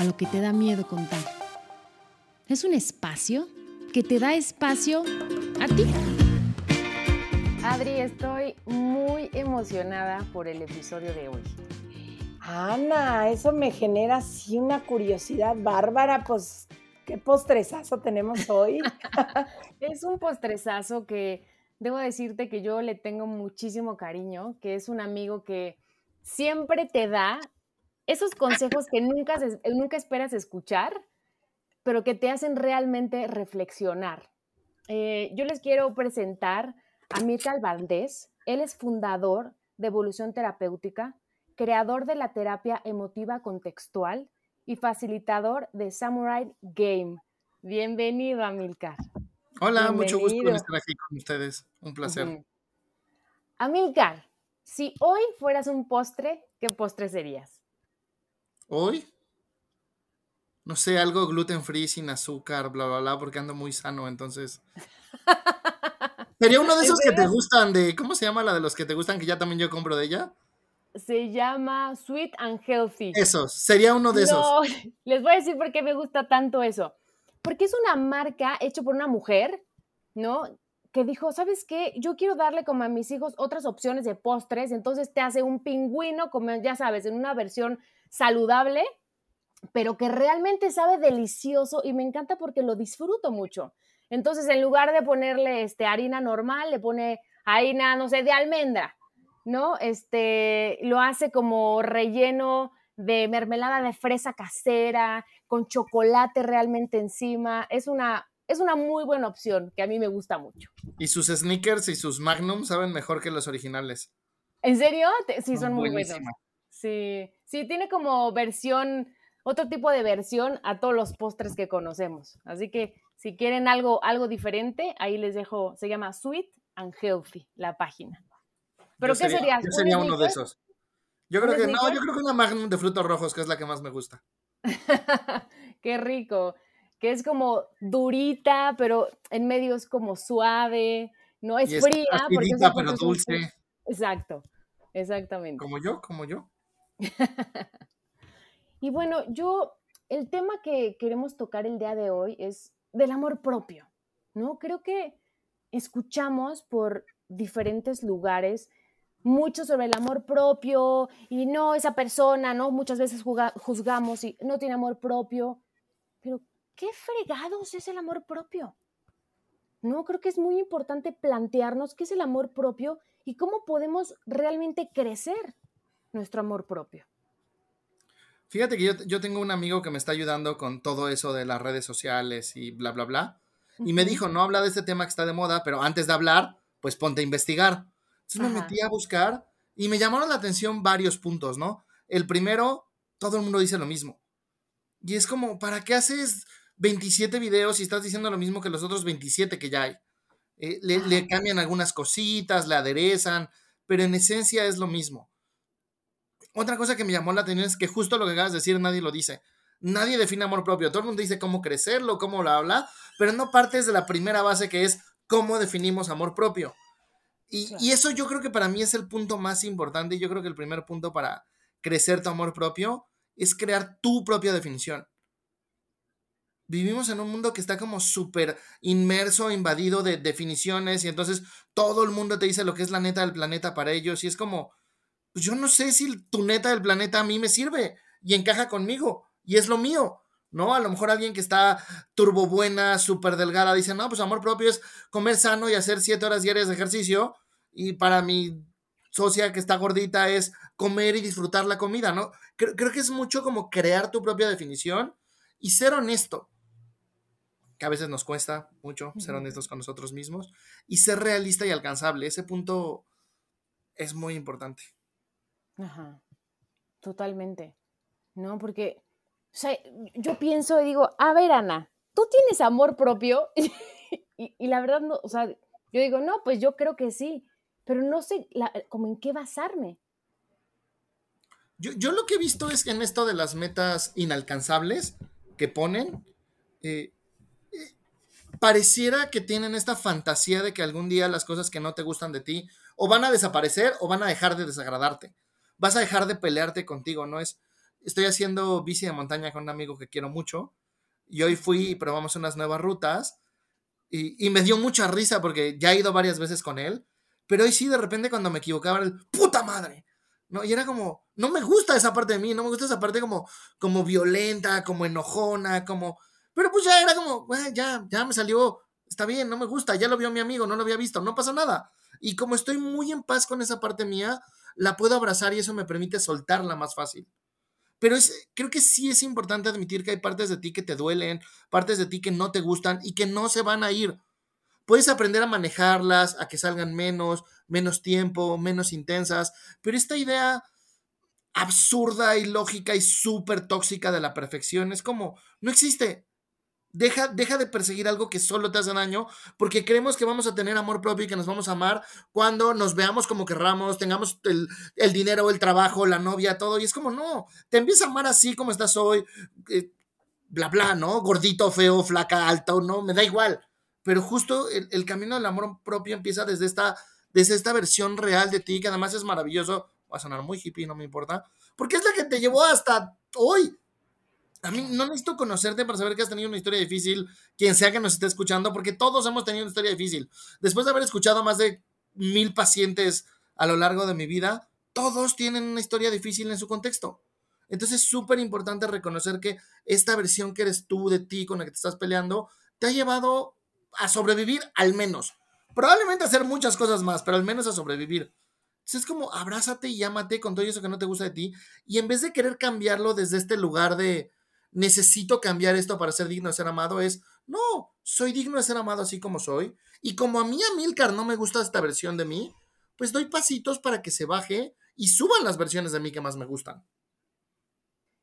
A lo que te da miedo contar. Es un espacio que te da espacio a ti. Adri, estoy muy emocionada por el episodio de hoy. Ana, eso me genera así una curiosidad bárbara, pues qué postrezazo tenemos hoy. es un postrezazo que debo decirte que yo le tengo muchísimo cariño, que es un amigo que siempre te da esos consejos que nunca, nunca esperas escuchar, pero que te hacen realmente reflexionar. Eh, yo les quiero presentar a Mirka Valdés. Él es fundador de Evolución Terapéutica, creador de la terapia emotiva contextual y facilitador de Samurai Game. Bienvenido, Amilcar. Hola, mucho gusto estar aquí con ustedes. Un placer. Amilcar, si hoy fueras un postre, ¿qué postre serías? ¿Hoy? No sé, algo gluten free, sin azúcar, bla, bla, bla, porque ando muy sano, entonces. Sería uno de esos que te gustan, de. ¿Cómo se llama la de los que te gustan que ya también yo compro de ella? se llama Sweet and Healthy. Eso, sería uno de esos. Les voy a decir por qué me gusta tanto eso. Porque es una marca hecha por una mujer, ¿no? Que dijo, ¿sabes qué? Yo quiero darle como a mis hijos otras opciones de postres, entonces te hace un pingüino, como ya sabes, en una versión saludable, pero que realmente sabe delicioso y me encanta porque lo disfruto mucho. Entonces, en lugar de ponerle este, harina normal, le pone harina, no sé, de almendra ¿no? Este, lo hace como relleno de mermelada de fresa casera, con chocolate realmente encima. Es una, es una muy buena opción que a mí me gusta mucho. Y sus sneakers y sus magnum saben mejor que los originales. ¿En serio? Sí, son, muy buenos. Sí, sí, tiene como versión, otro tipo de versión a todos los postres que conocemos. Así que si quieren algo, algo diferente, ahí les dejo, se llama Sweet and Healthy, la página. ¿Pero qué sería? Yo sería uno de esos. Yo creo que no, yo creo que una Magnum de frutos rojos, que es la que más me gusta. qué rico. Que es como durita, pero en medio es como suave. No es fría. porque pero dulce. Exacto, exactamente. Como yo, como yo. y bueno, yo, el tema que queremos tocar el día de hoy es del amor propio, ¿no? Creo que escuchamos por diferentes lugares mucho sobre el amor propio y no esa persona, ¿no? Muchas veces juzgamos y no tiene amor propio, pero ¿qué fregados es el amor propio? No, creo que es muy importante plantearnos qué es el amor propio y cómo podemos realmente crecer nuestro amor propio. Fíjate que yo, tengo un amigo que me está ayudando con todo eso de las redes sociales y bla, bla, bla. Y me dijo, no habla de este tema que está de moda, pero antes de hablar, pues ponte a investigar. Entonces me metí a buscar y me llamaron la atención varios puntos, ¿no? El primero, todo el mundo dice lo mismo. Y es como, ¿para qué haces 27 videos si estás diciendo lo mismo que los otros 27 que ya hay? Eh, le, cambian algunas cositas, le aderezan, pero en esencia es lo mismo. Otra cosa que me llamó la atención es que justo lo que acabas de decir nadie lo dice. Nadie define amor propio. Todo el mundo dice cómo crecerlo, cómo lo habla, pero no partes de la primera base que es cómo definimos amor propio. Y, eso yo creo que para mí es el punto más importante. Yo creo que el primer punto para crecer tu amor propio es crear tu propia definición. Vivimos en un mundo que está como súper inmerso, invadido de definiciones y entonces todo el mundo te dice lo que es la neta del planeta para ellos y es como, pues yo no sé si tu neta del planeta a mí me sirve y encaja conmigo y es lo mío. ¿no? A lo mejor alguien que está turbo buena, súper delgada, dice, no, pues amor propio es comer sano y hacer siete horas diarias de ejercicio. Y para mi socia que está gordita es comer y disfrutar la comida, ¿no? Creo, que es mucho como crear tu propia definición y ser honesto. Que a veces nos cuesta mucho ser honestos con nosotros mismos. Y ser realista y alcanzable. Ese punto es muy importante. Ajá. Totalmente. ¿No? Porque sea, yo pienso y digo, a ver, Ana, ¿tú tienes amor propio? y, la verdad, no, o sea, yo digo, no, pues yo creo que sí, pero no sé como en qué basarme. Yo, lo que he visto es que en esto de las metas inalcanzables que ponen, eh, eh, pareciera que tienen esta fantasía de que algún día las cosas que no te gustan de ti o van a desaparecer o van a dejar de desagradarte. Vas a dejar de pelearte contigo, ¿no? Es, estoy haciendo bici de montaña con un amigo que quiero mucho y hoy fui y probamos unas nuevas rutas y, me dio mucha risa porque ya he ido varias veces con él, pero hoy sí de repente cuando me equivocaba era el puta madre, ¿no? Y era como, no me gusta esa parte de mí, no me gusta esa parte como, como violenta, como enojona, como... Pero pues ya era como, ya, ya me salió, está bien, no me gusta, ya lo vio mi amigo, no lo había visto, no pasa nada. Y como estoy muy en paz con esa parte mía, la puedo abrazar y eso me permite soltarla más fácil. Pero es, creo que sí es importante admitir que hay partes de ti que te duelen, partes de ti que no te gustan y que no se van a ir. Puedes aprender a manejarlas, a que salgan menos, menos tiempo, menos intensas, pero esta idea absurda y lógica y súper tóxica de la perfección es como, no existe. Deja, deja de perseguir algo que solo te hace daño porque creemos que vamos a tener amor propio y que nos vamos a amar cuando nos veamos como querramos, tengamos el, el dinero, el trabajo, la novia, todo. Y es como, no, te empieza a amar así como estás hoy, eh, bla, bla, ¿no? Gordito, feo, flaca, alto, no, me da igual. Pero justo el, el, camino del amor propio empieza desde esta, desde esta versión real de ti, que además es maravilloso. Va a sonar muy hippie, no me importa. Porque es la que te llevó hasta hoy a mí no necesito conocerte para saber que has tenido una historia difícil, quien sea que nos esté escuchando, porque todos hemos tenido una historia difícil. Después de haber escuchado a más de mil pacientes a lo largo de mi vida, todos tienen una historia difícil en su contexto. Entonces es súper importante reconocer que esta versión que eres tú de ti con la que te estás peleando te ha llevado a sobrevivir al menos. Probablemente a hacer muchas cosas más, pero al menos a sobrevivir. Entonces es como abrázate y llámate con todo eso que no te gusta de ti y en vez de querer cambiarlo desde este lugar de, necesito cambiar esto para ser digno de ser amado, es, no, soy digno de ser amado así como soy. Y como a mí, a Milcar, no me gusta esta versión de mí, pues doy pasitos para que se baje y suban las versiones de mí que más me gustan.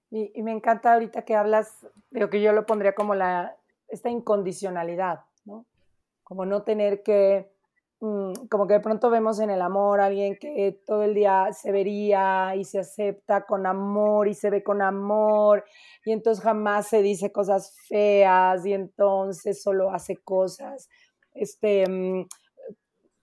Y, me encanta ahorita que hablas, digo que yo lo pondría como la, esta incondicionalidad, ¿no? Como no tener que como que de pronto vemos en el amor a alguien que todo el día se vería y se acepta con amor y se ve con amor y entonces jamás se dice cosas feas y entonces solo hace cosas este, mm,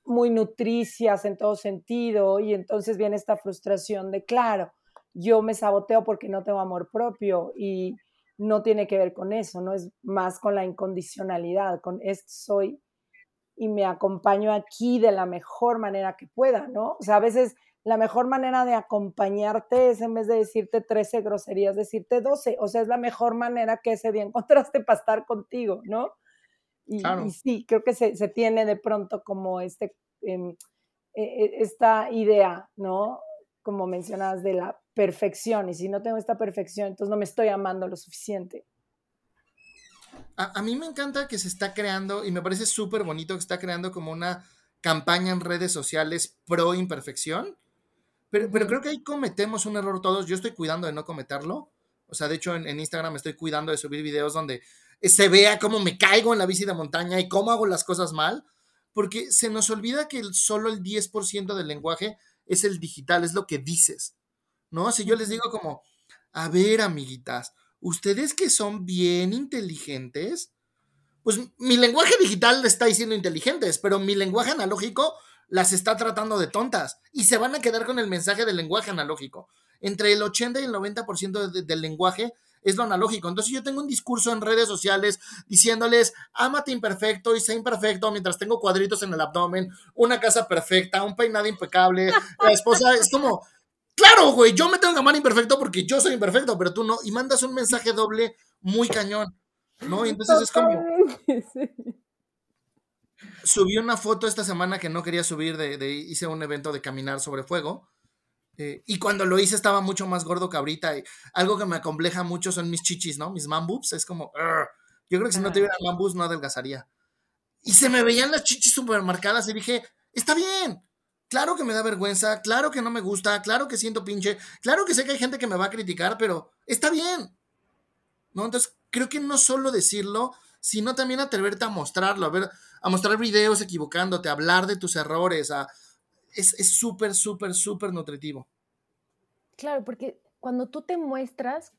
muy nutricias en todo sentido y entonces viene esta frustración de, claro, yo me saboteo porque no tengo amor propio y no tiene que ver con eso, no es más con la incondicionalidad, con es, soy y me acompaño aquí de la mejor manera que pueda, ¿no? O sea, a veces la mejor manera de acompañarte es en vez de decirte 13 groserías, decirte 12. O sea, es la mejor manera que ese día encontraste para estar contigo, ¿no? Y, sí, creo que se, tiene de pronto como este, em, e, e, esta idea, ¿no? Como mencionabas, de la perfección. Y si no tengo esta perfección, entonces no me estoy amando lo suficiente. A, mí me encanta que se está creando, y me parece súper bonito que está creando como una campaña en redes sociales pro imperfección, pero, pero creo que ahí cometemos un error todos. Yo estoy cuidando de no cometerlo. O sea, de hecho, en, en Instagram estoy cuidando de subir videos donde se vea cómo me caigo en la bici de montaña y cómo hago las cosas mal, porque se nos olvida que solo el 10% del lenguaje es el digital, es lo que dices, ¿no? Si yo les digo como, a ver, amiguitas, ustedes que son bien inteligentes, pues mi lenguaje digital está diciendo inteligentes, pero mi lenguaje analógico las está tratando de tontas y se van a quedar con el mensaje del lenguaje analógico. Entre el 80 y el 90% del lenguaje es lo analógico. Entonces yo tengo un discurso en redes sociales diciéndoles, ámate imperfecto y sé imperfecto mientras tengo cuadritos en el abdomen, una casa perfecta, un peinado impecable, la esposa es como, Claro, güey, yo me tengo que amar imperfecto porque yo soy imperfecto, pero tú no. Y mandas un mensaje doble muy cañón, ¿no? Y entonces es como... Subí una foto esta semana que no quería subir, de, hice un evento de caminar sobre fuego. Eh, y cuando lo hice estaba mucho más gordo que ahorita. Y algo que me acompleja mucho son mis chichis, ¿no? Mis mambus. Es como, yo creo que si no tuviera mambus no adelgazaría. Y se me veían las chichis súper marcadas y dije, está bien, Claro que me da vergüenza, claro que no me gusta, claro que siento pinche, claro que sé que hay gente que me va a criticar, pero está bien. ¿no? Entonces, creo que no solo decirlo, sino también atreverte a mostrarlo, a ver, a mostrar videos equivocándote, a hablar de tus errores, es súper, súper, súper nutritivo. Claro, porque cuando tú te muestras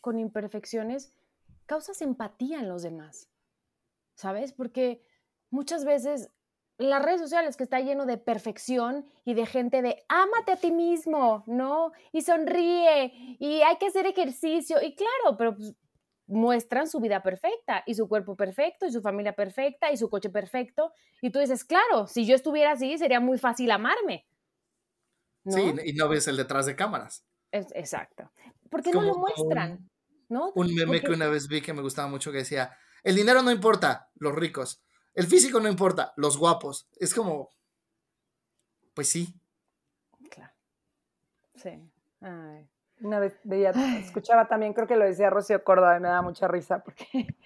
con imperfecciones, causas empatía en los demás, ¿sabes? Porque muchas veces las redes sociales que está lleno de perfección y de gente de ámate a ti mismo, ¿no? Y sonríe y hay que hacer ejercicio y claro, pero pues, muestran su vida perfecta y su cuerpo perfecto y su familia perfecta y su coche perfecto y tú dices, claro, si yo estuviera así sería muy fácil amarme. Sí, y no ves el detrás de cámaras. exacto. ¿Por qué no lo muestran? Un, Un meme que una vez vi que me gustaba mucho que decía, el dinero no importa, los ricos. El físico no importa, los guapos. Es como, pues sí. Claro. Sí. Una vez veía, escuchaba también, creo que lo decía Rocío Córdoba y me da mucha risa porque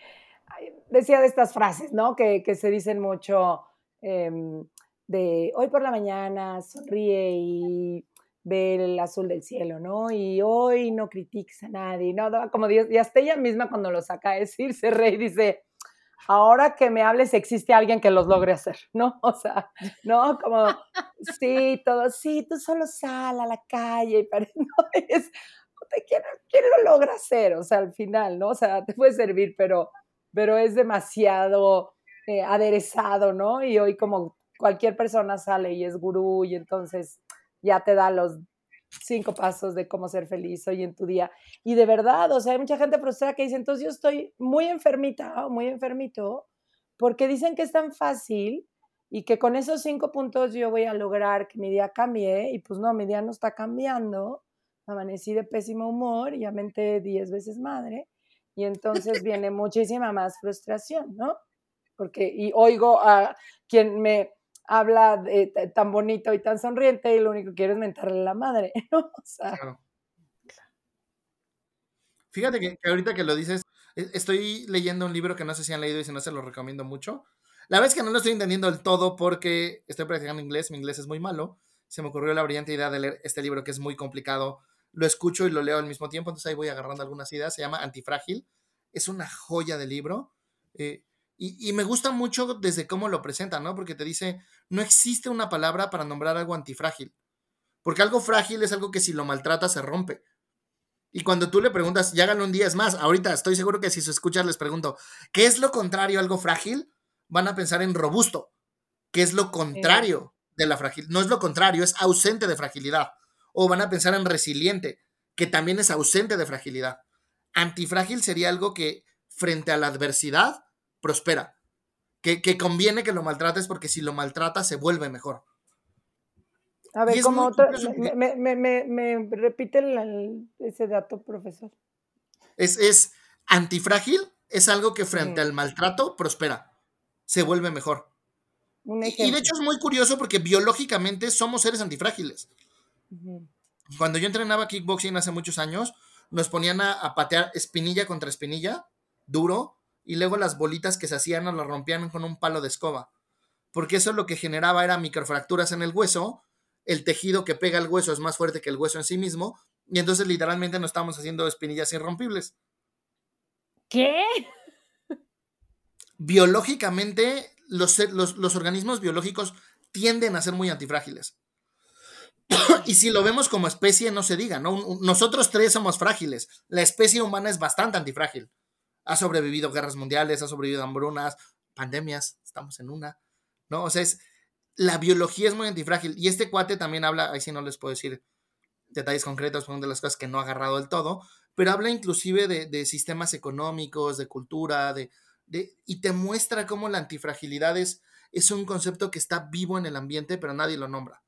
decía de estas frases, ¿no? Que, se dicen mucho em, de hoy por la mañana sonríe y ve el azul del cielo, ¿no? Y hoy no critiques a nadie, ¿no? Como Dios, y hasta ella misma cuando lo saca a decir, se re y dice, ahora que me hables existe alguien que los logre hacer, ¿no? O sea, ¿no? Como, sí, todo, sí, tú solo sal a la calle, y ¿no? Es, ¿quién, ¿quién, lo logra hacer? O sea, al final, ¿no? O sea, te puede servir, pero, pero es demasiado eh, aderezado, ¿no? Y hoy como cualquier persona sale y es gurú y entonces ya te da los cinco pasos de cómo ser feliz hoy en tu día. Y de verdad, o sea, hay mucha gente frustrada que dice, entonces yo estoy muy enfermita o muy enfermito, porque dicen que es tan fácil y que con esos cinco puntos yo voy a lograr que mi día cambie, y pues no, mi día no está cambiando, amanecí de pésimo humor y ya menté diez veces madre, y entonces viene muchísima más frustración, ¿no? Porque, y oigo a quien me habla tan bonito y tan sonriente y lo único que quiere es mentarle la madre, ¿no? O sea, claro. Fíjate que, ahorita que lo dices, e, estoy leyendo un libro que no sé si han leído y si no se lo recomiendo mucho. La es que no lo estoy entendiendo del todo porque estoy practicando inglés, mi inglés es muy malo. Se me ocurrió la brillante idea de leer este libro que es muy complicado. Lo escucho y lo leo al mismo tiempo, entonces ahí voy agarrando algunas ideas. Se llama Antifrágil. Es una joya de libro. Eh, y, me gusta mucho desde cómo lo presenta, ¿no? Porque te dice, no existe una palabra para nombrar algo antifrágil. Porque algo frágil es algo que si lo maltrata se rompe. Y cuando tú le preguntas, ya háganlo un día, es más, ahorita estoy seguro que si se escuchas les pregunto, ¿qué es lo contrario a algo frágil? Van a pensar en robusto, que es lo contrario de la fragilidad. No es lo contrario, es ausente de fragilidad. O van a pensar en resiliente, que también es ausente de fragilidad. Antifrágil sería algo que frente a la adversidad prospera. Que, conviene que lo maltrates porque si lo maltratas se vuelve mejor. A ver, como otro, me, repite ese dato, profesor. Es, es antifrágil, es algo que frente al maltrato prospera, se vuelve mejor. y, de hecho es muy curioso porque biológicamente somos seres antifrágiles. Cuando yo entrenaba kickboxing hace muchos años, nos ponían a, a, patear espinilla contra espinilla, duro, y luego las bolitas que se hacían nos las rompían con un palo de escoba. Porque eso lo que generaba era microfracturas en el hueso, el tejido que pega el hueso es más fuerte que el hueso en sí mismo, y entonces literalmente no estamos haciendo espinillas irrompibles. ¿Qué? Biológicamente, los, los, organismos biológicos tienden a ser muy antifrágiles. y si lo vemos como especie, no se diga, ¿no? Nosotros tres somos frágiles. La especie humana es bastante antifrágil ha sobrevivido guerras mundiales, ha sobrevivido hambrunas, pandemias, estamos en una, ¿no? O sea, es, la biología es muy antifrágil. Y este cuate también habla, ahí sí no les puedo decir detalles concretos, son de las cosas que no ha agarrado del todo, pero habla inclusive de, sistemas económicos, de cultura, de, y te muestra cómo la antifragilidad es, es un concepto que está vivo en el ambiente, pero nadie lo nombra.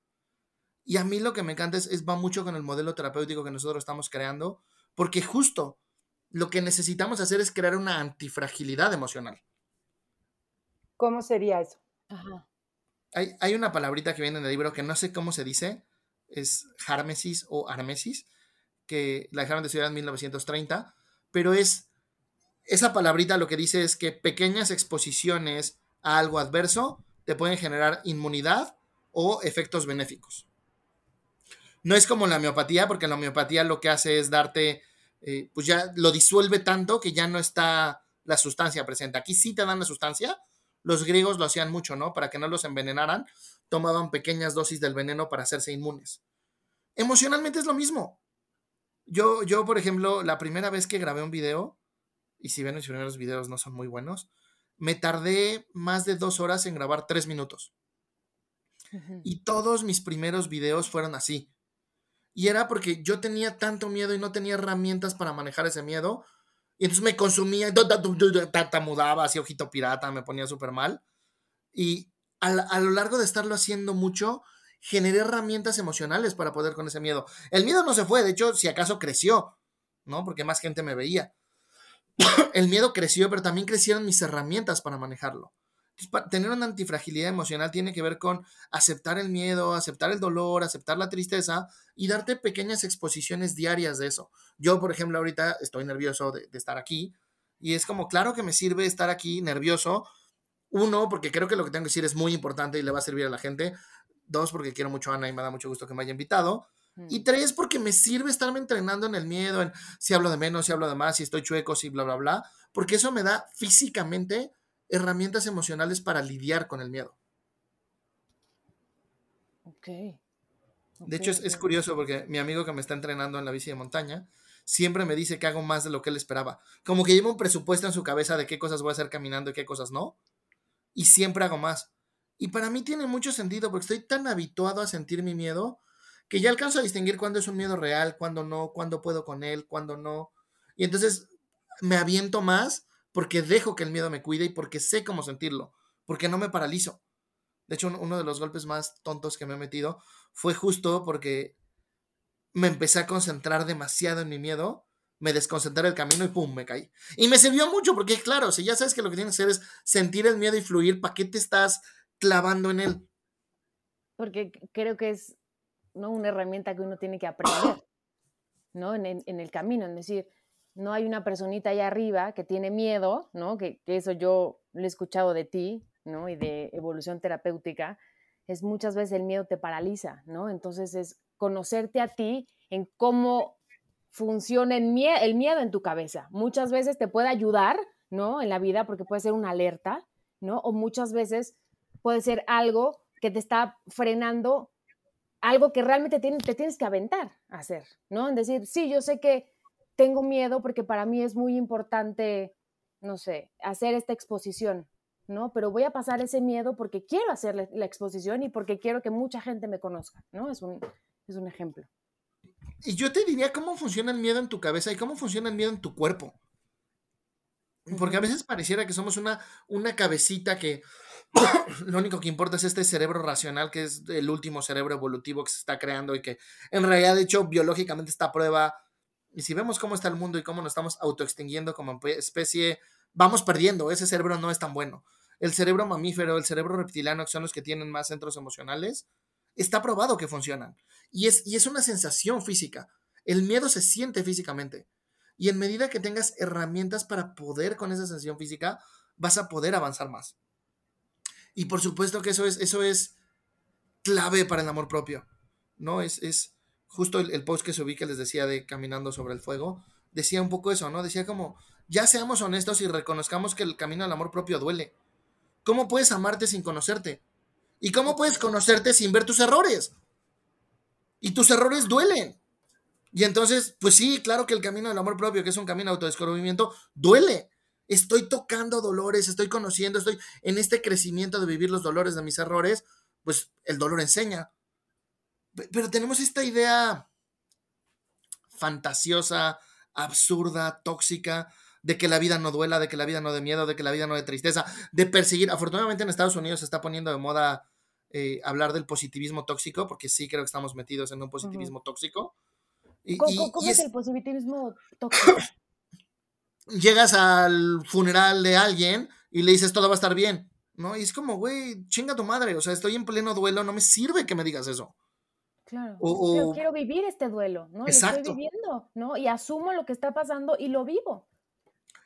Y a mí lo que me encanta es, es va mucho con el modelo terapéutico que nosotros estamos creando, porque justo lo que necesitamos hacer es crear una antifragilidad emocional. ¿Cómo sería eso? Hay, una palabrita que viene en el libro que no sé cómo se dice, es Harmesis o Armesis, que la dejaron de estudiar en 1930, pero es esa palabrita lo que dice es que pequeñas exposiciones a algo adverso te pueden generar inmunidad o efectos benéficos. No es como la homeopatía, porque la homeopatía lo que hace es darte eh, pues ya lo disuelve tanto que ya no está la sustancia presente. Aquí sí te dan la sustancia. Los griegos lo hacían mucho, ¿no? Para que no los envenenaran, tomaban pequeñas dosis del veneno para hacerse inmunes. Emocionalmente es lo mismo. Yo, yo, por ejemplo, la primera vez que grabé un video, y si ven mis primeros videos no son muy buenos, me tardé más de dos horas en grabar tres minutos. Y todos mis primeros videos fueron así. Y era porque yo tenía tanto miedo y no tenía herramientas para manejar ese miedo. Y entonces me consumía, mudaba así ojito pirata, me ponía súper mal. Y a, a, lo largo de estarlo haciendo mucho, generé herramientas emocionales para poder con ese miedo. El miedo no se fue, de hecho, si acaso creció, ¿no? Porque más gente me veía. El miedo creció, pero también crecieron mis herramientas para manejarlo tener una antifragilidad emocional tiene que ver con aceptar el miedo, aceptar el dolor, aceptar la tristeza y darte pequeñas exposiciones diarias de eso. Yo, por ejemplo, ahorita estoy nervioso de, estar aquí y es como, claro que me sirve estar aquí nervioso. Uno, porque creo que lo que tengo que decir es muy importante y le va a servir a la gente. Dos, porque quiero mucho a Ana y me da mucho gusto que me haya invitado. Y mm. tres, porque me sirve estarme entrenando en el miedo, en si hablo de menos, si hablo de más, si estoy chueco, si bla, bla, bla, porque eso me da físicamente herramientas emocionales para lidiar con el miedo. Ok. de hecho, es, curioso porque mi amigo que me está entrenando en la bici de montaña siempre me dice que hago más de lo que él esperaba. Como que lleva un presupuesto en su cabeza de qué cosas voy a hacer caminando y qué cosas no. Y siempre hago más. Y para mí tiene mucho sentido porque estoy tan habituado a sentir mi miedo que ya alcanzo a distinguir cuándo es un miedo real, cuándo no, cuándo puedo con él, cuándo no. Y entonces me aviento más porque dejo que el miedo me cuide y porque sé cómo sentirlo, porque no me paralizo. De hecho, uno de los golpes más tontos que me he metido fue justo porque me empecé a concentrar demasiado en mi miedo, me desconcentré el camino y pum, me caí. Y me sirvió mucho porque, claro, si ya sabes que lo que tienes que hacer es sentir el miedo y fluir, ¿para qué te estás clavando en él? Porque creo que es ¿no? una herramienta que uno tiene que aprender, ¿no? En, en el camino, es decir, no hay una personita allá arriba que tiene miedo, ¿no? Que, eso yo lo he escuchado de ti, ¿no? Y de evolución terapéutica, es muchas veces el miedo te paraliza, ¿no? Entonces es conocerte a ti en cómo funciona el, miedo en tu cabeza. Muchas veces te puede ayudar, ¿no? En la vida porque puede ser una alerta, ¿no? O muchas veces puede ser algo que te está frenando, algo que realmente te, te tienes que aventar a hacer, ¿no? En decir, sí, yo sé que tengo miedo porque para mí es muy importante, no sé, hacer esta exposición, ¿no? Pero voy a pasar ese miedo porque quiero hacer la exposición y porque quiero que mucha gente me conozca, ¿no? Es un, es un ejemplo. Y yo te diría cómo funciona el miedo en tu cabeza y cómo funciona el miedo en tu cuerpo. Porque a veces pareciera que somos una, una cabecita que lo único que importa es este cerebro racional, que es el último cerebro evolutivo que se está creando y que en realidad, de hecho, biológicamente está a prueba y si vemos cómo está el mundo y cómo nos estamos autoextinguiendo como especie, vamos perdiendo. Ese cerebro no es tan bueno. El cerebro mamífero, el cerebro reptiliano, que son los que tienen más centros emocionales, está probado que funcionan. Y es, y es una sensación física. El miedo se siente físicamente. Y en medida que tengas herramientas para poder con esa sensación física, vas a poder avanzar más. Y por supuesto que eso es, eso es clave para el amor propio. ¿No? Es, es, justo el, post que subí que les decía de Caminando sobre el Fuego, decía un poco eso, ¿no? Decía como, ya seamos honestos y reconozcamos que el camino al amor propio duele. ¿Cómo puedes amarte sin conocerte? ¿Y cómo puedes conocerte sin ver tus errores? Y tus errores duelen. Y entonces, pues sí, claro que el camino del amor propio, que es un camino de autodescubrimiento, duele. Estoy tocando dolores, estoy conociendo, estoy en este crecimiento de vivir los dolores de mis errores, pues el dolor enseña. Pero tenemos esta idea fantasiosa, absurda, tóxica, de que la vida no duela, de que la vida no de miedo, de que la vida no de tristeza, de perseguir. Afortunadamente en Estados Unidos se está poniendo de moda eh, hablar del positivismo tóxico, porque sí creo que estamos metidos en un positivismo tóxico. ¿Cómo, es, el positivismo tóxico? Llegas al funeral de alguien y le dices todo va a estar bien, ¿no? Y es como, güey, chinga tu madre, o sea, estoy en pleno duelo, no me sirve que me digas eso. Claro. Yo quiero vivir este duelo, ¿no? Exacto. Lo estoy viviendo, ¿no? Y asumo lo que está pasando y lo vivo.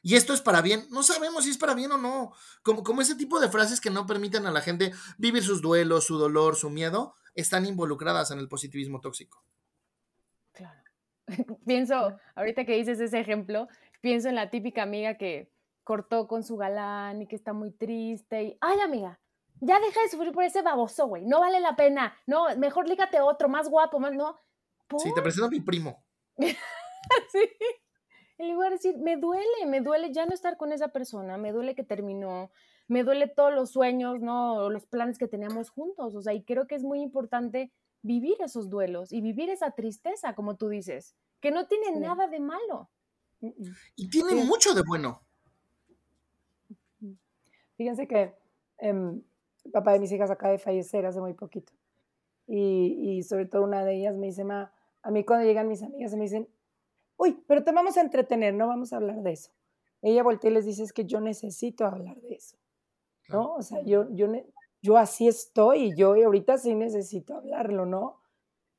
Y esto es para bien. No sabemos si es para bien o no. Como, como ese tipo de frases que no permiten a la gente vivir sus duelos, su dolor, su miedo, están involucradas en el positivismo tóxico. Claro. pienso, ahorita que dices ese ejemplo, pienso en la típica amiga que cortó con su galán y que está muy triste y, ay amiga, ya deja de sufrir por ese baboso, güey, no vale la pena, no, mejor lígate otro, más guapo, más, no. Sí, te presento a mi primo. sí. En lugar de decir, me duele, me duele ya no estar con esa persona, me duele que terminó, me duele todos los sueños, ¿no? Los planes que teníamos juntos, o sea, y creo que es muy importante vivir esos duelos y vivir esa tristeza, como tú dices, que no tiene nada de malo. Y tiene mucho de bueno. Fíjense que em, el papá de mis hijas acaba de fallecer hace muy poquito. Y, y sobre todo una de ellas me dice, ma, a mí cuando llegan mis amigas me dicen, uy, pero te vamos a entretener, no vamos a hablar de eso. Ella voltea y les dice, es que yo necesito hablar de eso. ¿No? O sea, yo, yo, yo así estoy y yo ahorita sí necesito hablarlo, ¿no?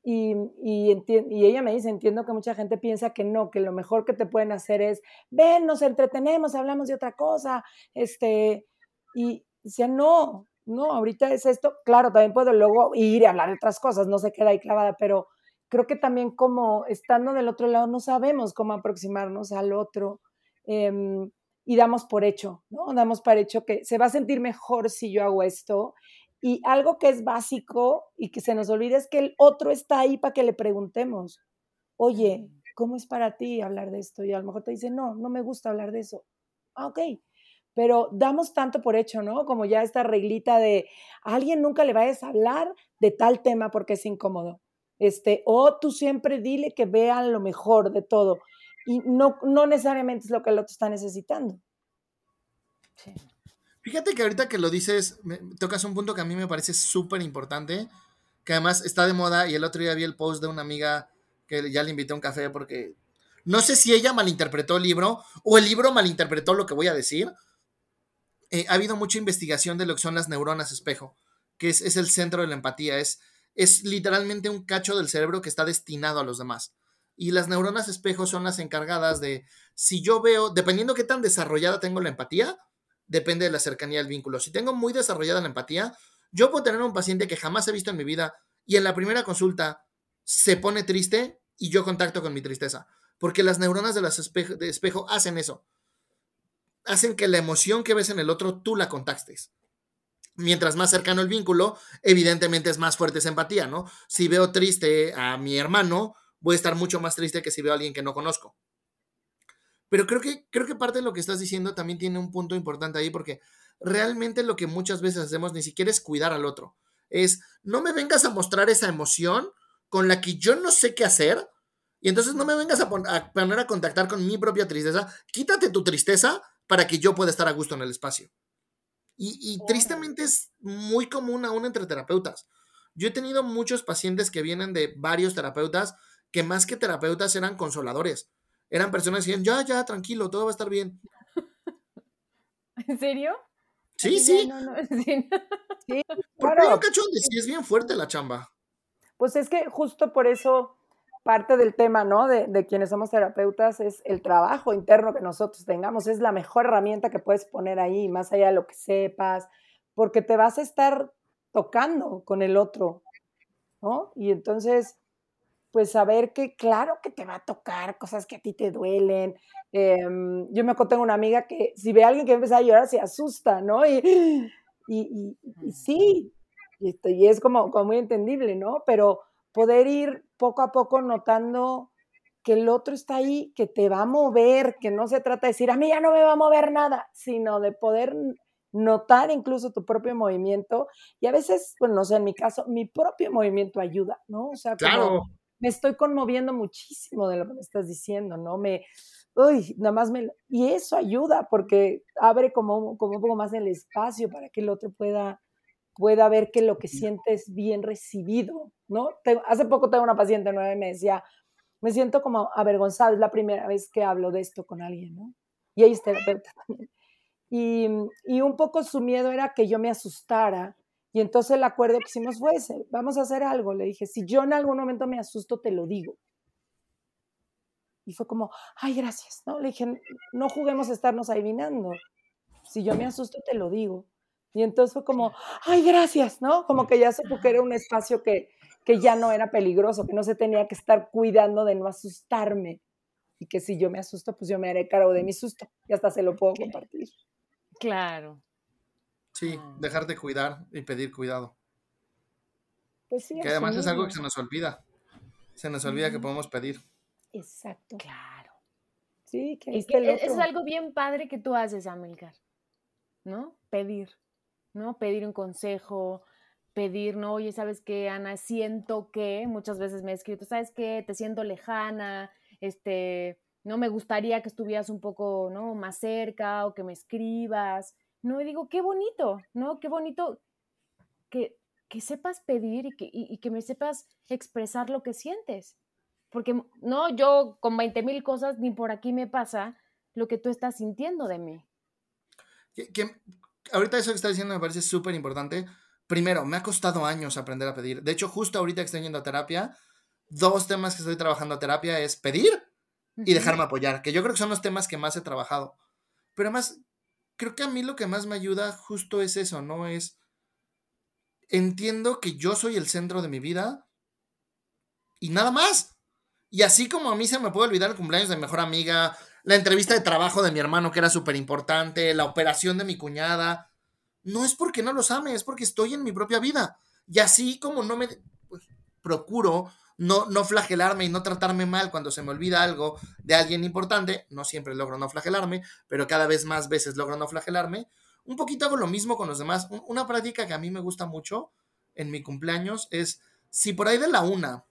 Y, y, y, ella me dice, entiendo que mucha gente piensa que no, que lo mejor que te pueden hacer es, ven, nos entretenemos, hablamos de otra cosa, este, y decía, no, no, ahorita es esto, claro, también puedo luego ir y hablar de otras cosas, no se queda ahí clavada, pero creo que también como estando del otro lado no sabemos cómo aproximarnos al otro em, y damos por hecho, ¿no? Damos por hecho que se va a sentir mejor si yo hago esto y algo que es básico y que se nos olvida es que el otro está ahí para que le preguntemos, oye, ¿cómo es para ti hablar de esto? Y a lo mejor te dice, no, no me gusta hablar de eso. Ah, ok. Pero damos tanto por hecho, ¿no? Como ya esta reglita de a alguien nunca le vayas a hablar de tal tema porque es incómodo. Este, o tú siempre dile que vean lo mejor de todo. Y no, no necesariamente es lo que el otro está necesitando. Sí. Fíjate que ahorita que lo dices, tocas un punto que a mí me parece súper importante, que además está de moda y el otro día vi el post de una amiga que ya le invité a un café porque no sé si ella malinterpretó el libro o el libro malinterpretó lo que voy a decir. Eh, ha habido mucha investigación de lo que son las neuronas espejo, que es, el centro de la empatía, es, literalmente un cacho del cerebro que está destinado a los demás. Y las neuronas espejo son las encargadas de, si yo veo, dependiendo qué tan desarrollada tengo la empatía, depende de la cercanía del vínculo. Si tengo muy desarrollada la empatía, yo puedo tener un paciente que jamás he visto en mi vida y en la primera consulta se pone triste y yo contacto con mi tristeza. Porque las neuronas de, las de espejo hacen eso. Hacen que la emoción que ves en el otro tú la contactes. Mientras más cercano el vínculo, evidentemente es más fuerte esa empatía, ¿no? Si veo triste a mi hermano, voy a estar mucho más triste que si veo a alguien que no conozco. Pero creo que, creo que parte de lo que estás diciendo también tiene un punto importante ahí, porque realmente lo que muchas veces hacemos ni siquiera es cuidar al otro. Es, no me vengas a mostrar esa emoción con la que yo no sé qué hacer, y entonces no me vengas a, poner a contactar con mi propia tristeza. Quítate tu tristeza para que yo pueda estar a gusto en el espacio. Y, y tristemente es muy común aún entre terapeutas. Yo he tenido muchos pacientes que vienen de varios terapeutas que más que terapeutas eran consoladores eran personas que decían, ya, ya, tranquilo, todo va a estar bien. ¿En serio? Sí, sí. No, no, sí. sí claro. sí es bien fuerte la chamba. Pues es que justo por eso parte del tema, ¿no? De, de, quienes somos terapeutas es el trabajo interno que nosotros tengamos. Es la mejor herramienta que puedes poner ahí, más allá de lo que sepas, porque te vas a estar tocando con el otro, ¿no? Y entonces, pues saber que claro que te va a tocar cosas que a ti te duelen. Em, yo me acuerdo, tengo una amiga que si ve a alguien que empieza a llorar se asusta, ¿no? Y, y, y, sí, y, es como, como muy entendible, ¿no? Pero poder ir poco a poco notando que el otro está ahí, que te va a mover, que no se trata de decir, a mí ya no me va a mover nada, sino de poder notar incluso tu propio movimiento. Y a veces, bueno, no sé, en mi caso, mi propio movimiento ayuda, ¿no? O sea, claro me estoy conmoviendo muchísimo de lo que me estás diciendo, ¿no? Me, uy, nada más me... Y eso ayuda porque abre como, como un poco más el espacio para que el otro pueda, pueda ver que lo que siente es bien recibido, ¿no? hace poco tengo una paciente nueva y me decía, me siento como avergonzada, es la primera vez que hablo de esto con alguien, ¿no? Y ella es terapeuta también. Y, y un poco su miedo era que yo me asustara y entonces el acuerdo que hicimos fue ese, vamos a hacer algo. Le dije, si yo en algún momento me asusto, te lo digo. Y fue como, ay, gracias, ¿no? Le dije, no juguemos a estarnos adivinando. Si yo me asusto, te lo digo. Y entonces fue como, ay, gracias, ¿no? Como que ya supo que era un espacio que, que ya no era peligroso, que no se tenía que estar cuidando de no asustarme y que si yo me asusto, pues yo me haré cargo de mi susto y hasta se lo puedo compartir. Claro. Sí, Ah. dejar de cuidar y pedir cuidado. Pues sí, Que además es algo que se nos olvida. Se nos olvida que podemos pedir. Exacto. Claro. Sí, que ahí Y está el que e- eso es otro. algo bien padre que tú haces, Amilcar. ¿No? Pedir. ¿No? Pedir un consejo, pedir, ¿no? Oye, ¿sabes qué, Ana? Siento que, muchas veces me he escrito, ¿sabes qué? Te siento lejana, este, no me gustaría que estuvieras un poco, ¿no? Más cerca o que me escribas. No, digo, qué bonito, ¿no? Qué bonito que, que sepas pedir y que, y- que me sepas expresar lo que sientes. Porque no, yo con 20 mil cosas ni por aquí me pasa lo que tú estás sintiendo de mí. Ahorita eso que está diciendo me parece súper importante. Primero, me ha costado años aprender a pedir. De hecho, justo ahorita que estoy yendo a terapia, dos temas que estoy trabajando a terapia es pedir y dejarme apoyar, que yo creo que son los temas que más he trabajado. Pero además, creo que a mí lo que más me ayuda justo es eso, ¿no? Es, entiendo que yo soy el centro de mi vida y nada más. Y así como a mí se me puede olvidar el cumpleaños de mi mejor amiga, la entrevista de trabajo de mi hermano que era súper importante, la operación de mi cuñada, no es porque no los ame, es porque estoy en mi propia vida. Y así como no me pues, procuro no, no flagelarme y no tratarme mal cuando se me olvida algo de alguien importante, no siempre logro no flagelarme, pero cada vez más veces logro no flagelarme, un poquito hago lo mismo con los demás. Un- Una práctica que a mí me gusta mucho en mi cumpleaños es, si por ahí de la una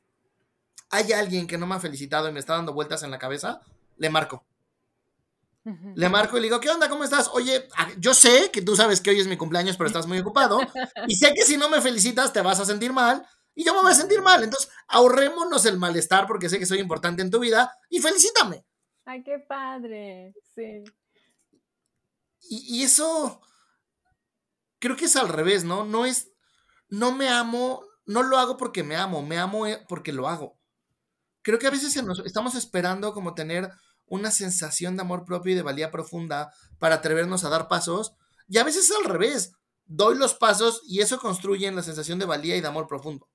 hay alguien que no me ha felicitado y me está dando vueltas en la cabeza, le marco. Le marco y le digo, ¿qué onda? ¿Cómo estás? Oye, a- yo sé que tú sabes que hoy es mi cumpleaños, pero estás muy ocupado. Y sé que si no me felicitas te vas a sentir mal. Y yo me voy a sentir mal. Entonces, ahorrémonos el malestar porque sé que soy importante en tu vida y felicítame. Ay, qué padre. Sí. Y, y eso creo que es al revés, ¿no? No es, no me amo, no lo hago porque me amo, me amo eh, porque lo hago. Creo que a veces nos- estamos esperando como tener una sensación de amor propio y de valía profunda para atrevernos a dar pasos. Y a veces es al revés. Doy los pasos y eso construye la sensación de valía y de amor profundo.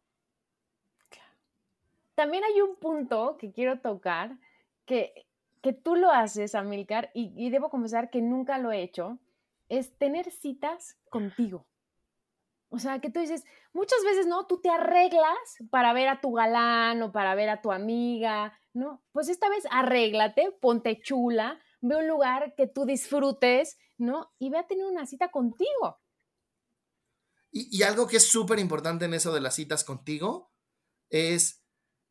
También hay un punto que quiero tocar que, que tú lo haces, Amilcar, y, y debo confesar que nunca lo he hecho, es tener citas contigo. O sea, que tú dices, muchas veces, ¿no? Tú te arreglas para ver a tu galán o para ver a tu amiga, ¿no? Pues esta vez arréglate, ponte chula, ve un lugar que tú disfrutes, ¿no? Y ve a tener una cita contigo. Y, y algo que es súper importante en eso de las citas contigo es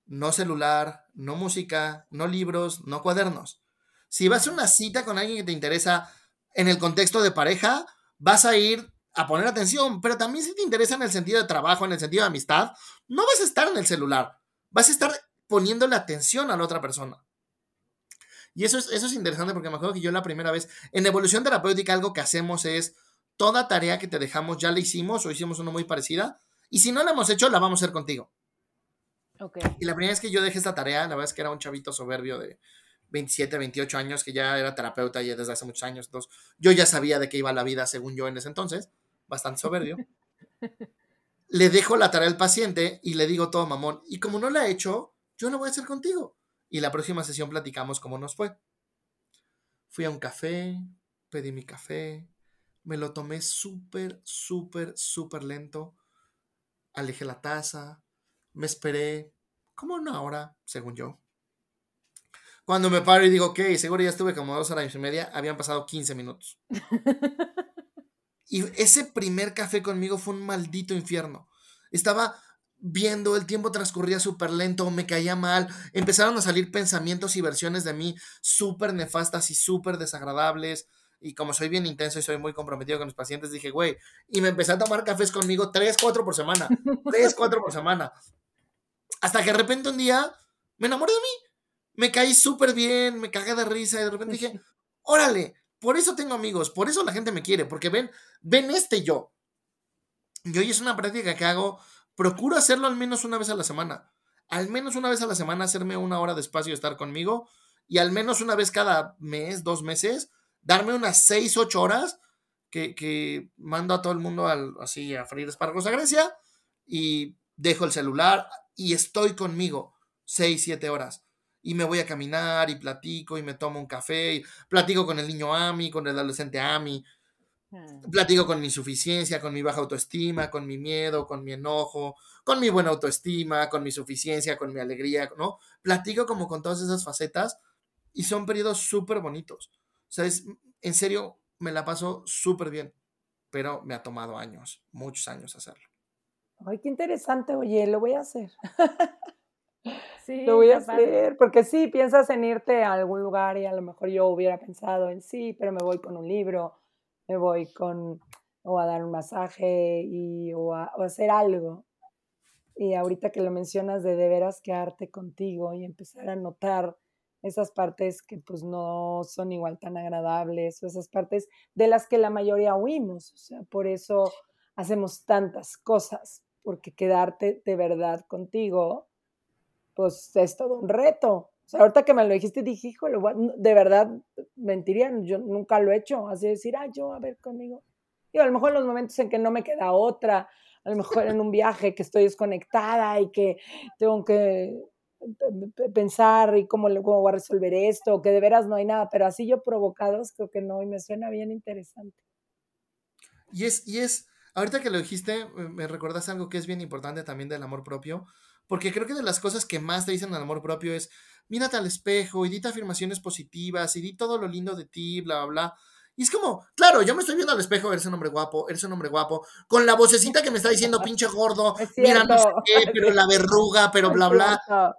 no celular, no música, no libros, no cuadernos. Si vas a una cita con alguien que te interesa en el contexto de pareja, vas a ir a poner atención, pero también si te interesa en el sentido de trabajo, en el sentido de amistad, no vas a estar en el celular, vas a estar poniéndole atención a la otra persona. Y eso es, eso es interesante porque me acuerdo que yo la primera vez, en evolución terapéutica, algo que hacemos es toda tarea que te dejamos ya la hicimos o hicimos una muy parecida, y si no la hemos hecho, la vamos a hacer contigo. Ok. Y la primera vez que yo dejé esta tarea, la verdad es que era un chavito soberbio de 27, 28 años, que ya era terapeuta ya desde hace muchos años. Entonces, yo ya sabía de qué iba la vida, según yo en ese entonces, bastante soberbio. le dejo la tarea al paciente y le digo todo mamón. Y como no la he hecho, yo la voy a hacer contigo. Y la próxima sesión platicamos cómo nos fue. Fui a un café, pedí mi café, me lo tomé súper, súper, súper lento. Alejé la taza, me esperé como una hora, según yo. Cuando me paro y digo, ok, seguro ya estuve como dos horas y media, habían pasado 15 minutos. Y ese primer café conmigo fue un maldito infierno. Estaba viendo, el tiempo transcurría súper lento, me caía mal, empezaron a salir pensamientos y versiones de mí súper nefastas y súper desagradables. Y como soy bien intenso y soy muy comprometido con los pacientes, dije, güey, y me empecé a tomar cafés conmigo tres, cuatro por semana, tres, cuatro por semana. Hasta que de repente un día me enamoré de mí, me caí súper bien, me cagué de risa y de repente dije, órale, por eso tengo amigos, por eso la gente me quiere, porque ven, ven este yo. Y hoy es una práctica que hago, procuro hacerlo al menos una vez a la semana. Al menos una vez a la semana hacerme una hora de espacio y estar conmigo. Y al menos una vez cada mes, dos meses, darme unas seis, ocho horas que, que mando a todo el mundo al, así a freír espárragos a Grecia. Y dejo el celular y estoy conmigo seis, siete horas. Y me voy a caminar y platico y me tomo un café y platico con el niño Ami, con el adolescente Ami. Platico con mi suficiencia, con mi baja autoestima, con mi miedo, con mi enojo, con mi buena autoestima, con mi suficiencia, con mi alegría, ¿no? Platico como con todas esas facetas y son periodos súper bonitos. O sea, es, en serio, me la paso súper bien, pero me ha tomado años, muchos años hacerlo. Ay, qué interesante, oye, lo voy a hacer. Sí, lo voy a hacer, porque sí, piensas en irte a algún lugar y a lo mejor yo hubiera pensado en sí, pero me voy con un libro, me voy con, o a dar un masaje y, o, a, hacer algo. Y ahorita que lo mencionas de de veras quedarte contigo y empezar a notar esas partes que pues no son igual tan agradables o esas partes de las que la mayoría huimos. O sea, por eso hacemos tantas cosas, porque quedarte de verdad contigo, pues es todo un reto. O sea, ahorita que me lo dijiste, dije, híjole, de verdad mentirían, yo nunca lo he hecho, así decir, ah, yo, a ver conmigo. Y a lo mejor en los momentos en que no me queda otra, a lo mejor en un viaje que estoy desconectada y que tengo que pensar y cómo, cómo voy a resolver esto, que de veras no hay nada, pero así yo provocados creo que no, y me suena bien interesante. Y es, y es, ahorita que lo dijiste, me recordaste algo que es bien importante también del amor propio, porque creo que de las cosas que más te dicen del amor propio es, mírate al espejo y dite afirmaciones positivas y di todo lo lindo de ti, bla, bla, bla. Y es como, claro, yo me estoy viendo al espejo, eres un hombre guapo, eres un hombre guapo, con la vocecita que me está diciendo pinche gordo, mira no sé qué, pero la verruga, pero bla, bla.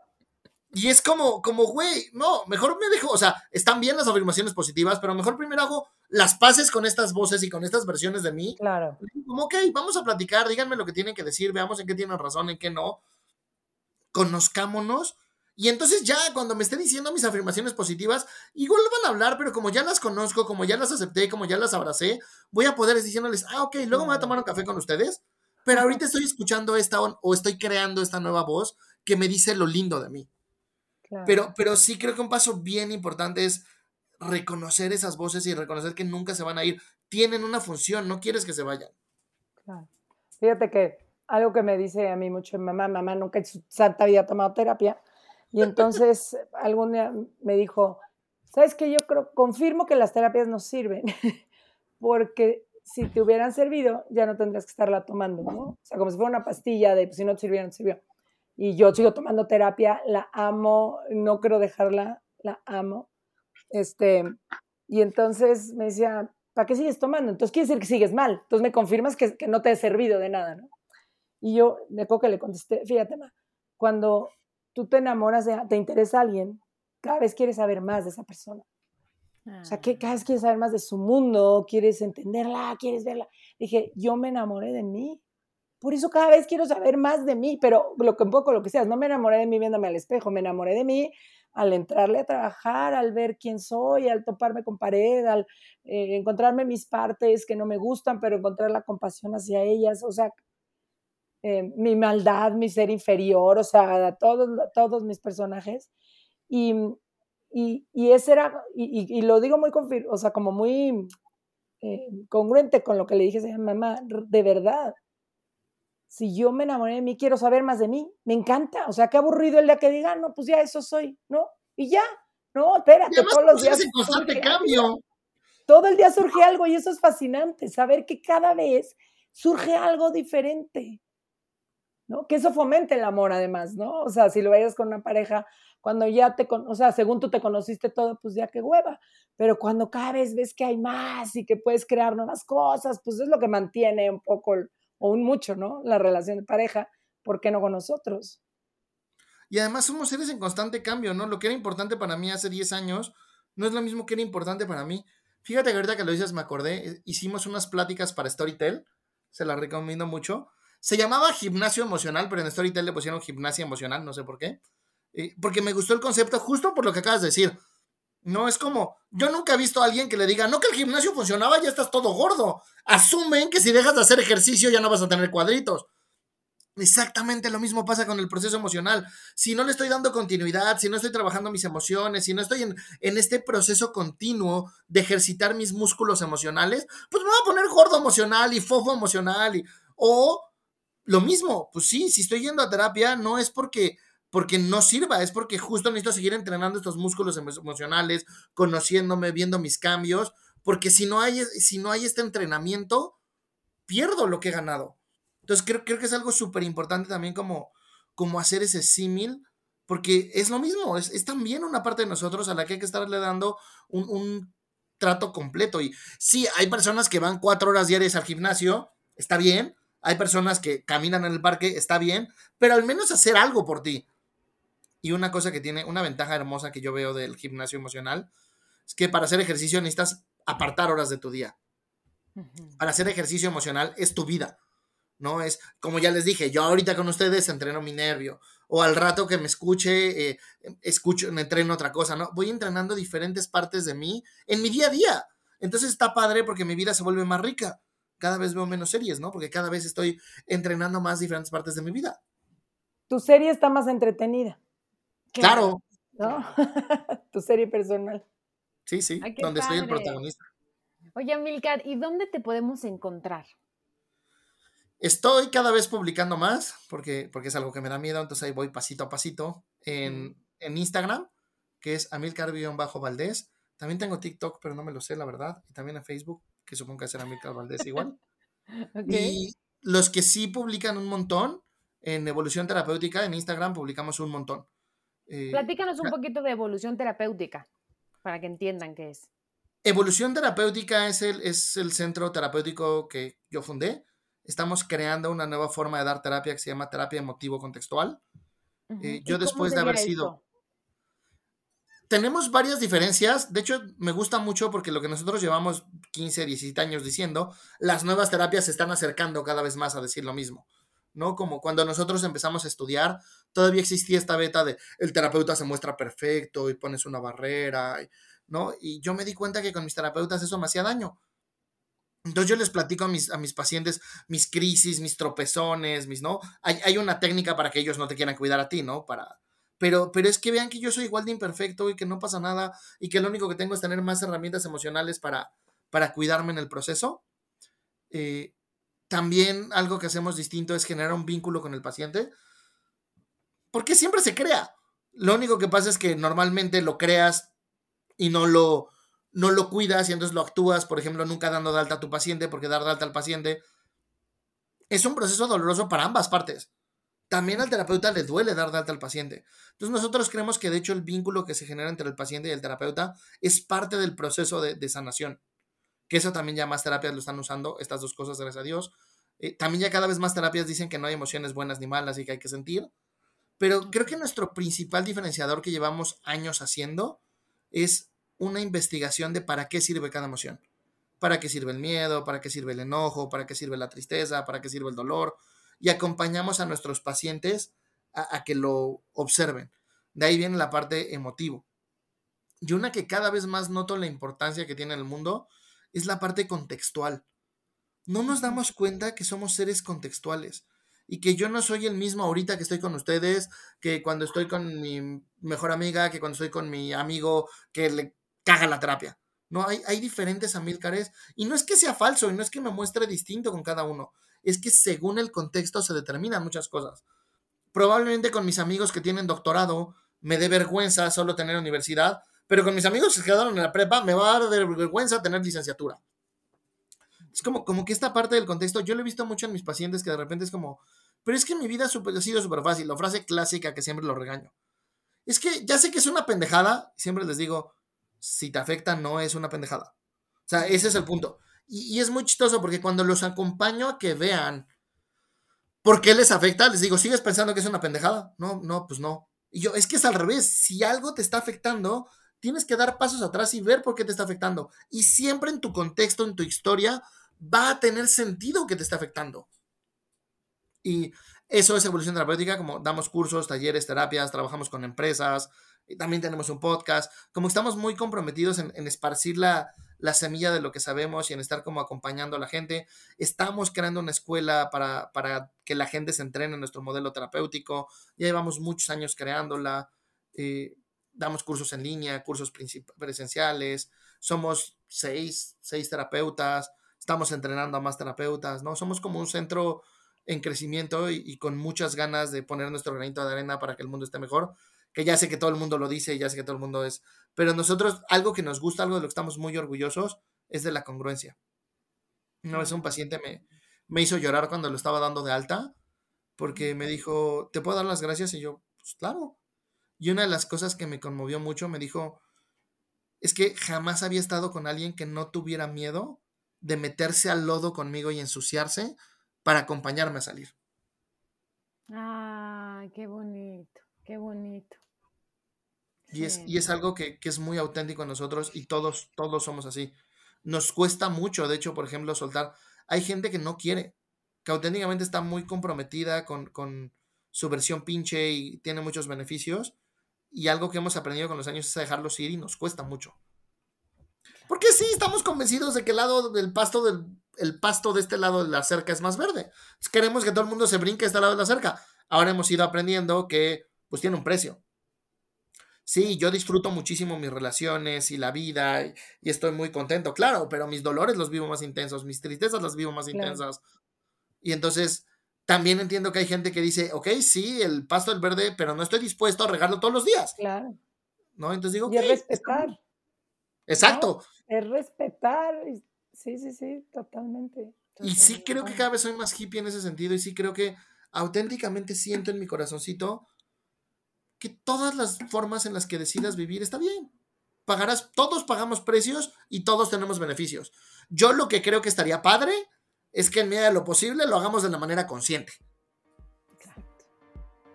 Y es como, como, güey, no, mejor me dejo, o sea, están bien las afirmaciones positivas, pero mejor primero hago las paces con estas voces y con estas versiones de mí. Claro. Como, ok, vamos a platicar, díganme lo que tienen que decir, veamos en qué tienen razón, en qué no. Conozcámonos. Y entonces ya cuando me esté diciendo mis afirmaciones positivas, igual van a hablar, pero como ya las conozco, como ya las acepté, como ya las abracé, voy a poder diciéndoles, ah, ok, luego me voy a tomar un café con ustedes, pero ahorita estoy escuchando esta o estoy creando esta nueva voz que me dice lo lindo de mí. Pero, pero sí creo que un paso bien importante es reconocer esas voces y reconocer que nunca se van a ir. Tienen una función, no quieres que se vayan. Claro. Fíjate que algo que me dice a mí mucho mi mamá, mamá nunca en su santa vida ha tomado terapia. Y entonces algún día me dijo, ¿sabes qué? Yo creo, confirmo que las terapias no sirven, porque si te hubieran servido, ya no tendrías que estarla tomando, ¿no? O sea, como si fuera una pastilla de, pues, si no te sirvió, no te sirvió y yo sigo tomando terapia, la amo, no quiero dejarla, la amo. Este, y entonces me decía, ¿para qué sigues tomando? Entonces quiere decir que sigues mal. Entonces me confirmas que, que no te he servido de nada, ¿no? Y yo, acuerdo que le contesté, fíjate, ma, cuando tú te enamoras, de, te interesa a alguien, cada vez quieres saber más de esa persona. O sea, que cada vez quieres saber más de su mundo, quieres entenderla, quieres verla. Dije, yo me enamoré de mí. Por eso cada vez quiero saber más de mí, pero lo que un poco lo que seas, no me enamoré de mí viéndome al espejo, me enamoré de mí al entrarle a trabajar, al ver quién soy, al toparme con pared, al eh, encontrarme mis partes que no me gustan, pero encontrar la compasión hacia ellas, o sea, eh, mi maldad, mi ser inferior, o sea, todos, todos mis personajes. Y, y, y ese era, y, lo digo muy, o sea, como muy eh, congruente con lo que le dije a mamá, de verdad, si yo me enamoré de mí, quiero saber más de mí, me encanta, o sea, qué aburrido el día que diga, no, pues ya eso soy, ¿no? Y ya, no, espérate, todos los días. En constante cambio. Todo el día surge algo y eso es fascinante, saber que cada vez surge algo diferente, ¿no? Que eso fomente el amor además, ¿no? O sea, si lo vayas con una pareja, cuando ya te, o sea, según tú te conociste todo, pues ya qué hueva, pero cuando cada vez ves que hay más y que puedes crear nuevas cosas, pues es lo que mantiene un poco o un mucho, ¿no? La relación de pareja, ¿por qué no con nosotros? Y además somos seres en constante cambio, ¿no? Lo que era importante para mí hace 10 años no es lo mismo que era importante para mí. Fíjate que ahorita que lo dices me acordé, eh, hicimos unas pláticas para Storytel, se las recomiendo mucho. Se llamaba gimnasio emocional, pero en Storytel le pusieron gimnasia emocional, no sé por qué. Eh, porque me gustó el concepto justo por lo que acabas de decir. No es como, yo nunca he visto a alguien que le diga, no que el gimnasio funcionaba, ya estás todo gordo. Asumen que si dejas de hacer ejercicio ya no vas a tener cuadritos. Exactamente lo mismo pasa con el proceso emocional. Si no le estoy dando continuidad, si no estoy trabajando mis emociones, si no estoy en, en, este proceso continuo de ejercitar mis músculos emocionales, pues me voy a poner gordo emocional y fofo emocional. Y, o lo mismo, pues sí, si estoy yendo a terapia no es porque porque no sirva, es porque justo necesito seguir entrenando estos músculos emocionales, conociéndome, viendo mis cambios, porque si no hay, si no hay este entrenamiento, pierdo lo que he ganado. Entonces creo, creo que es algo súper importante también como, como hacer ese símil, porque es lo mismo, es, también una parte de nosotros a la que hay que estarle dando un, un trato completo. Y sí, hay personas que van cuatro horas diarias al gimnasio, está bien, hay personas que caminan en el parque, está bien, pero al menos hacer algo por ti. Y una cosa que tiene, una ventaja hermosa que yo veo del gimnasio emocional, es que para hacer ejercicio necesitas apartar horas de tu día. Para hacer ejercicio emocional es tu vida, ¿no? Es, como ya les dije, yo ahorita con ustedes entreno mi nervio, o al rato que me escuche, eh, escucho, me entreno otra cosa, ¿no? Voy entrenando diferentes partes de mí en mi día a día. Entonces está padre porque mi vida se vuelve más rica cada vez veo menos series, ¿no? Porque cada vez estoy entrenando más diferentes partes de mi vida. Tu serie está más entretenida. Claro. ¿No? tu serie personal. Sí, sí, donde soy el protagonista. Oye, Milcar, ¿y dónde te podemos encontrar? Estoy cada vez publicando más, porque, porque es algo que me da miedo, entonces ahí voy pasito a pasito. En, en Instagram, que es Amilcar-Valdés. También tengo TikTok, pero no me lo sé, la verdad. Y también en Facebook, que supongo que será Milcar Valdés igual. Y los que sí publican un montón, en Evolución Terapéutica, en Instagram publicamos un montón. Eh, Platícanos un poquito de Evolución Terapéutica, para que entiendan qué es. Evolución Terapéutica es el, es el centro terapéutico que yo fundé. Estamos creando una nueva forma de dar terapia que se llama terapia emotivo contextual. Eh, yo después de haber sido tenemos varias diferencias. De hecho, me gusta mucho porque lo que nosotros llevamos 15, 17 años diciendo, las nuevas terapias se están acercando cada vez más a decir lo mismo. ¿No? Como cuando nosotros empezamos a estudiar, todavía existía esta beta de el terapeuta se muestra perfecto y pones una barrera, ¿no? Y yo me di cuenta que con mis terapeutas eso me hacía daño. Entonces yo les platico a mis, a mis pacientes mis crisis, mis tropezones, mis, ¿no? Hay, hay una técnica para que ellos no te quieran cuidar a ti, ¿no? Para, pero, pero es que vean que yo soy igual de imperfecto y que no pasa nada y que lo único que tengo es tener más herramientas emocionales para, para cuidarme en el proceso. Eh, también algo que hacemos distinto es generar un vínculo con el paciente, porque siempre se crea. Lo único que pasa es que normalmente lo creas y no lo, no lo cuidas y entonces lo actúas, por ejemplo, nunca dando de alta a tu paciente, porque dar de alta al paciente es un proceso doloroso para ambas partes también al terapeuta le duele dar de alta al paciente. Entonces nosotros creemos que de hecho el vínculo que se genera entre el paciente y el terapeuta es parte del proceso de, sanación. Que eso también ya más terapias lo están usando, estas dos cosas, gracias a Dios. Eh, también ya cada vez más terapias dicen que no hay emociones buenas ni malas y que hay que sentir. Pero creo que nuestro principal diferenciador que llevamos años haciendo es una investigación de para qué sirve cada emoción. Para qué sirve el miedo, para qué sirve el enojo, para qué sirve la tristeza, para qué sirve el dolor y acompañamos a nuestros pacientes a, que lo observen. De ahí viene la parte emotivo. Y una que cada vez más noto la importancia que tiene el mundo es la parte contextual. No nos damos cuenta que somos seres contextuales y que yo no soy el mismo ahorita que estoy con ustedes, que cuando estoy con mi mejor amiga, que cuando estoy con mi amigo que le caga la terapia. No, hay, hay diferentes amílcares y no es que sea falso y no es que me muestre distinto con cada uno, es que según el contexto se determinan muchas cosas. Probablemente con mis amigos que tienen doctorado me dé vergüenza solo tener universidad, pero con mis amigos que quedaron en la prepa me va a dar vergüenza tener licenciatura. Es como, como que esta parte del contexto, yo lo he visto mucho en mis pacientes que de repente es como, pero es que mi vida ha sido súper fácil, la frase clásica que siempre lo regaño. Es que ya sé que es una pendejada, siempre les digo, si te afecta no es una pendejada. O sea, ese es el punto. Y, es muy chistoso porque cuando los acompaño a que vean por qué les afecta, les digo, ¿sigues pensando que es una pendejada? No, no, pues no. Y yo, es que es al revés. Si algo te está afectando, tienes que dar pasos atrás y ver por qué te está afectando. Y siempre en tu contexto, en tu historia, va a tener sentido que te está afectando. Y eso es evolución terapéutica, como damos cursos, talleres, terapias, trabajamos con empresas, y también tenemos un podcast, como estamos muy comprometidos en esparcir la, la semilla de lo que sabemos y en estar como acompañando a la gente. Estamos creando una escuela para, que la gente se entrene en nuestro modelo terapéutico. Ya llevamos muchos años creándola. Eh, damos cursos en línea, cursos presenciales. Somos seis, seis terapeutas. Estamos entrenando a más terapeutas, ¿no? Somos como un centro en crecimiento y, con muchas ganas de poner nuestro granito de arena para que el mundo esté mejor, que ya sé que todo el mundo lo dice, ya sé que todo el mundo es, pero nosotros algo que nos gusta, algo de lo que estamos muy orgullosos, es de la congruencia. Una vez un paciente me, me hizo llorar cuando lo estaba dando de alta, porque me dijo, ¿te puedo dar las gracias? Y yo, pues claro. Y una de las cosas que me conmovió mucho, me dijo, es que jamás había estado con alguien que no tuviera miedo de meterse al lodo conmigo y ensuciarse para acompañarme a salir. Ah, qué bonito, qué bonito. Y, es, y es algo que, que, es muy auténtico en nosotros y todos, todos somos así. Nos cuesta mucho, de hecho, por ejemplo, soltar. Hay gente que no quiere, que auténticamente está muy comprometida con, con su versión pinche y tiene muchos beneficios. Y algo que hemos aprendido con los años es a dejarlos ir y nos cuesta mucho. Porque sí, estamos convencidos de que el lado del pasto del el pasto de este lado de la cerca es más verde. queremos que todo el mundo se brinque a este lado de la cerca. Ahora hemos ido aprendiendo que pues tiene un precio. Sí, yo disfruto muchísimo mis relaciones y la vida y, y estoy muy contento, claro, pero mis dolores los vivo más intensos, mis tristezas las vivo más claro. intensas. Y entonces también entiendo que hay gente que dice, ok, sí, el pasto es verde, pero no estoy dispuesto a regarlo todos los días. Claro. ¿No? Entonces digo, y es respetar. Exacto. ¿no? Es respetar. Sí, sí, sí, totalmente. Y sí creo que cada vez soy más hippie en ese sentido y sí creo que auténticamente siento en mi corazoncito que todas las formas en las que decidas vivir está bien. Pagarás, todos pagamos precios y todos tenemos beneficios. Yo lo que creo que estaría padre es que en medida de lo posible lo hagamos de la manera consciente. Exacto.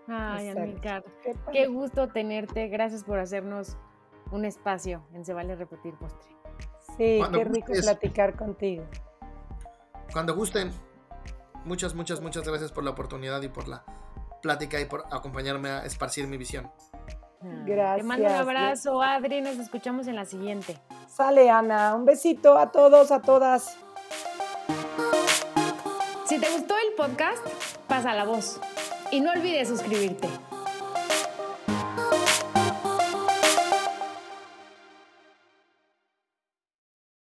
Ay, Amícar, qué, qué gusto tenerte. Gracias por hacernos un espacio en Se Vale Repetir Postre. Sí, Cuando qué rico gustes, platicar contigo. Cuando gusten, muchas, muchas, muchas gracias por la oportunidad y por la plática y por acompañarme a esparcir mi visión. Gracias. Te mando un abrazo, Adri. Nos escuchamos en la siguiente. Sale, Ana. Un besito a todos, a todas. Si te gustó el podcast, pasa la voz. Y no olvides suscribirte.